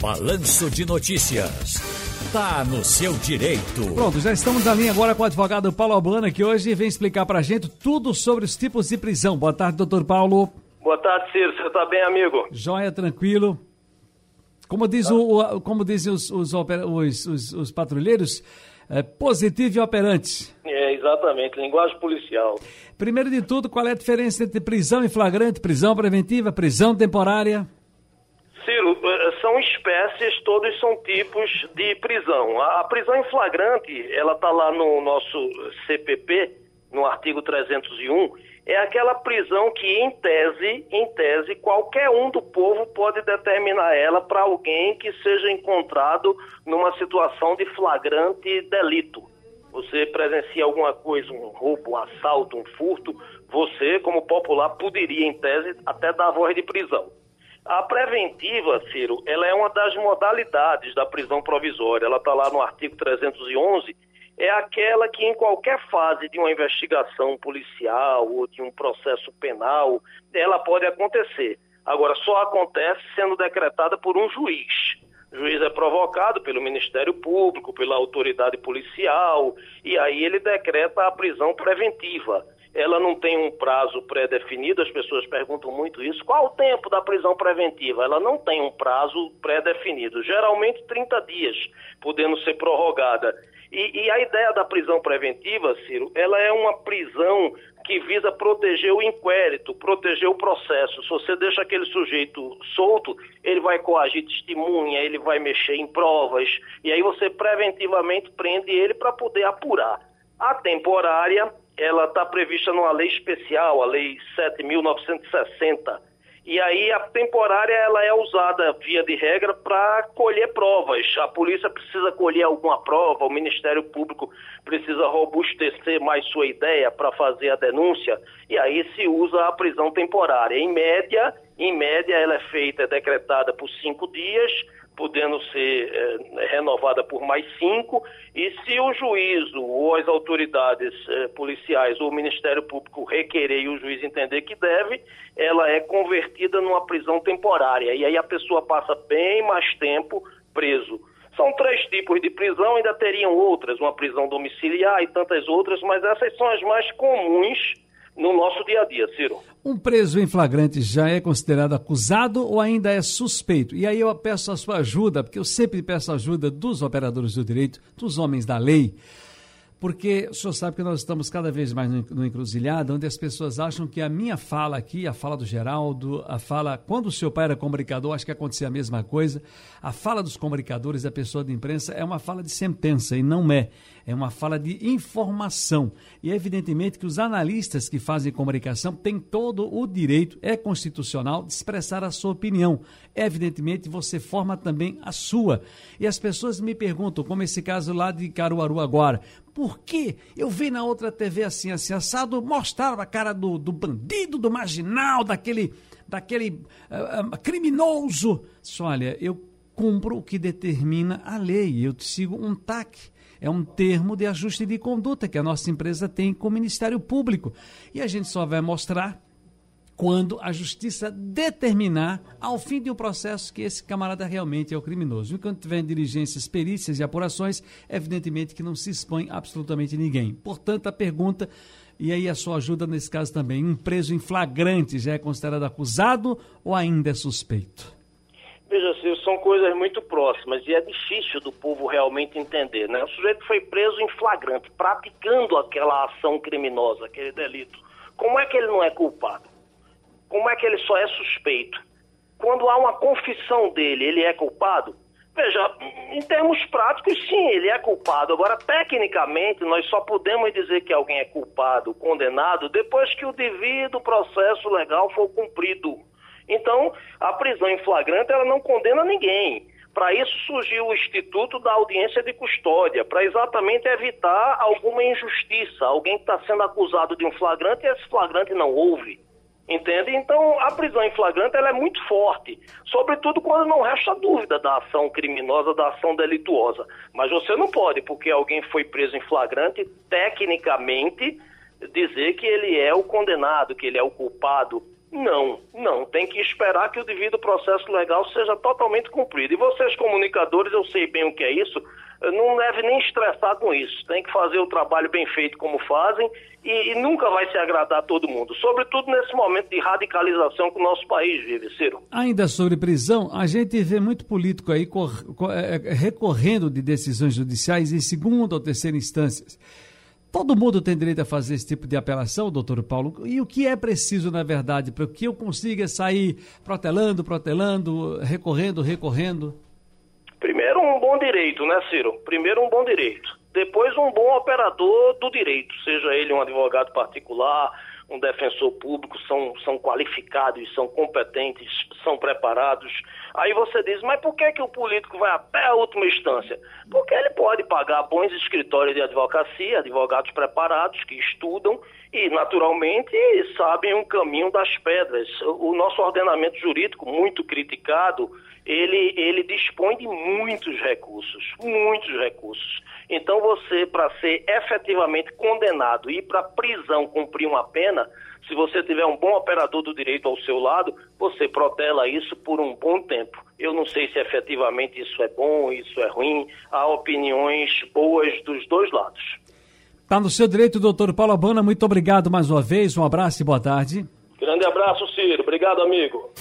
Balanço de Notícias. Tá no seu direito. Pronto, já estamos na linha agora com o advogado Paulo Albana, que hoje vem explicar pra gente tudo sobre os tipos de prisão. Boa tarde, doutor Paulo. Boa tarde, Ciro. Você tá bem, amigo? Joia, tranquilo. Como, diz o, como dizem os, os, os, os, os patrulheiros, é positivo e operante. É, exatamente, linguagem policial. Primeiro de tudo, qual é a diferença entre prisão em flagrante, prisão preventiva, prisão temporária? São espécies, todos são tipos de prisão. A, prisão em flagrante, ela está lá no nosso CPP, no artigo 301, é aquela prisão que, em tese, em tese, qualquer um do povo pode determinar ela para alguém que seja encontrado numa situação de flagrante delito. Você presencia alguma coisa, um roubo, um assalto, um furto, você, como popular, poderia, em tese, até dar voz de prisão. A preventiva, Ciro, ela é uma das modalidades da prisão provisória. Ela está lá no artigo 311. É aquela que, em qualquer fase de uma investigação policial ou de um processo penal, ela pode acontecer. Agora, só acontece sendo decretada por um juiz. O juiz é provocado pelo Ministério Público, pela autoridade policial, e aí ele decreta a prisão preventiva ela não tem um prazo pré-definido, as pessoas perguntam muito isso. Qual o tempo da prisão preventiva? Ela não tem um prazo pré-definido, geralmente 30 dias, podendo ser prorrogada. E, e, a ideia da prisão preventiva, Ciro, ela é uma prisão que visa proteger o inquérito, proteger o processo. Se você deixa aquele sujeito solto, ele vai coagir testemunha, ele vai mexer em provas, e aí você preventivamente prende ele para poder apurar. A temporária ela está prevista numa lei especial, a Lei 7.960. E aí a temporária ela é usada, via de regra, para colher provas. A polícia precisa colher alguma prova, o Ministério Público precisa robustecer mais sua ideia para fazer a denúncia, e aí se usa a prisão temporária. Em média, em média ela é feita, é decretada por cinco dias, podendo ser é, renovada por mais cinco, e se o juízo ou as autoridades é, policiais ou o Ministério Público requerer e o juiz entender que deve, ela é convertida numa prisão temporária. E aí a pessoa passa bem mais tempo preso. São três tipos de prisão, ainda teriam outras, uma prisão domiciliar e tantas outras, mas essas são as mais comuns no nosso dia a dia, Ciro. Um preso em flagrante já é considerado acusado ou ainda é suspeito? E aí eu peço a sua ajuda, porque eu sempre peço ajuda dos operadores do direito, dos homens da lei, porque o senhor sabe que nós estamos cada vez mais no, encruzilhado, onde as pessoas acham que a minha fala aqui, a fala do Geraldo, a fala. Quando o seu pai era comunicador, acho que acontecia a mesma coisa. A fala dos comunicadores, da pessoa de imprensa, é uma fala de sentença, e não é. É uma fala de informação. E é evidentemente que os analistas que fazem comunicação têm todo o direito, é constitucional, de expressar a sua opinião. Evidentemente, você forma também a sua. E as pessoas me perguntam, como esse caso lá de Caruaru agora, por que eu vi na outra TV assim, assim, assado, mostrava a cara do, do bandido, do marginal, daquele, daquele uh, criminoso. Só, olha, eu cumpro o que determina a lei, eu sigo um TAC. É um termo de ajuste de conduta que a nossa empresa tem com o Ministério Público. E a gente só vai mostrar quando a justiça determinar, ao fim de um processo, que esse camarada realmente é o criminoso. Enquanto tiver diligências, perícias e apurações, evidentemente que não se expõe absolutamente ninguém. Portanto, a pergunta, e aí a sua ajuda nesse caso também, um preso em flagrante já é considerado acusado ou ainda é suspeito? Veja, Ciro, são coisas muito próximas e é difícil do povo realmente entender, né? O sujeito foi preso em flagrante, praticando aquela ação criminosa, aquele delito. Como é que ele não é culpado? Como é que ele só é suspeito? Quando há uma confissão dele, ele é culpado? Veja, em termos práticos, sim, ele é culpado. Agora, tecnicamente, nós só podemos dizer que alguém é culpado, condenado, depois que o devido processo legal for cumprido. Então, a prisão em flagrante, ela não condena ninguém. Para isso surgiu o Instituto da Audiência de Custódia, para exatamente evitar alguma injustiça. Alguém que está sendo acusado de um flagrante e esse flagrante não houve. Entende? Então, a prisão em flagrante ela é muito forte, sobretudo quando não resta dúvida da ação criminosa, da ação delituosa. Mas você não pode, porque alguém foi preso em flagrante, tecnicamente, dizer que ele é o condenado, que ele é o culpado. Não, não. Tem que esperar que o devido processo legal seja totalmente cumprido. E vocês, comunicadores, eu sei bem o que é isso, não deve nem estressar com isso. Tem que fazer o trabalho bem feito como fazem e, e, nunca vai se agradar a todo mundo. Sobretudo nesse momento de radicalização que o nosso país vive, Ciro. Ainda sobre prisão, a gente vê muito político aí cor, cor, é, é, recorrendo de decisões judiciais em segunda ou terceira instâncias. Todo mundo tem direito a fazer esse tipo de apelação, doutor Paulo? E o que é preciso, na verdade, para que eu consiga sair protelando, protelando, recorrendo, recorrendo? Primeiro, um bom direito, né, Ciro? Primeiro, um bom direito. Depois, um bom operador do direito, seja ele um advogado particular, um defensor público, são, são qualificados, são competentes, são preparados. Aí você diz, mas por que, que o político vai até a última instância? Porque ele pode pagar bons escritórios de advocacia, advogados preparados que estudam e, naturalmente, sabem o caminho das pedras. O nosso ordenamento jurídico, muito criticado, ele, ele dispõe de muitos recursos, muitos recursos. Então, você, para ser efetivamente condenado e ir para prisão cumprir uma pena, se você tiver um bom operador do direito ao seu lado, você protela isso por um bom tempo. Eu não sei se efetivamente isso é bom, isso é ruim, há opiniões boas dos dois lados. Está no seu direito, doutor Paulo Abana. Muito obrigado mais uma vez. Um abraço e boa tarde. Grande abraço, Ciro. Obrigado, amigo.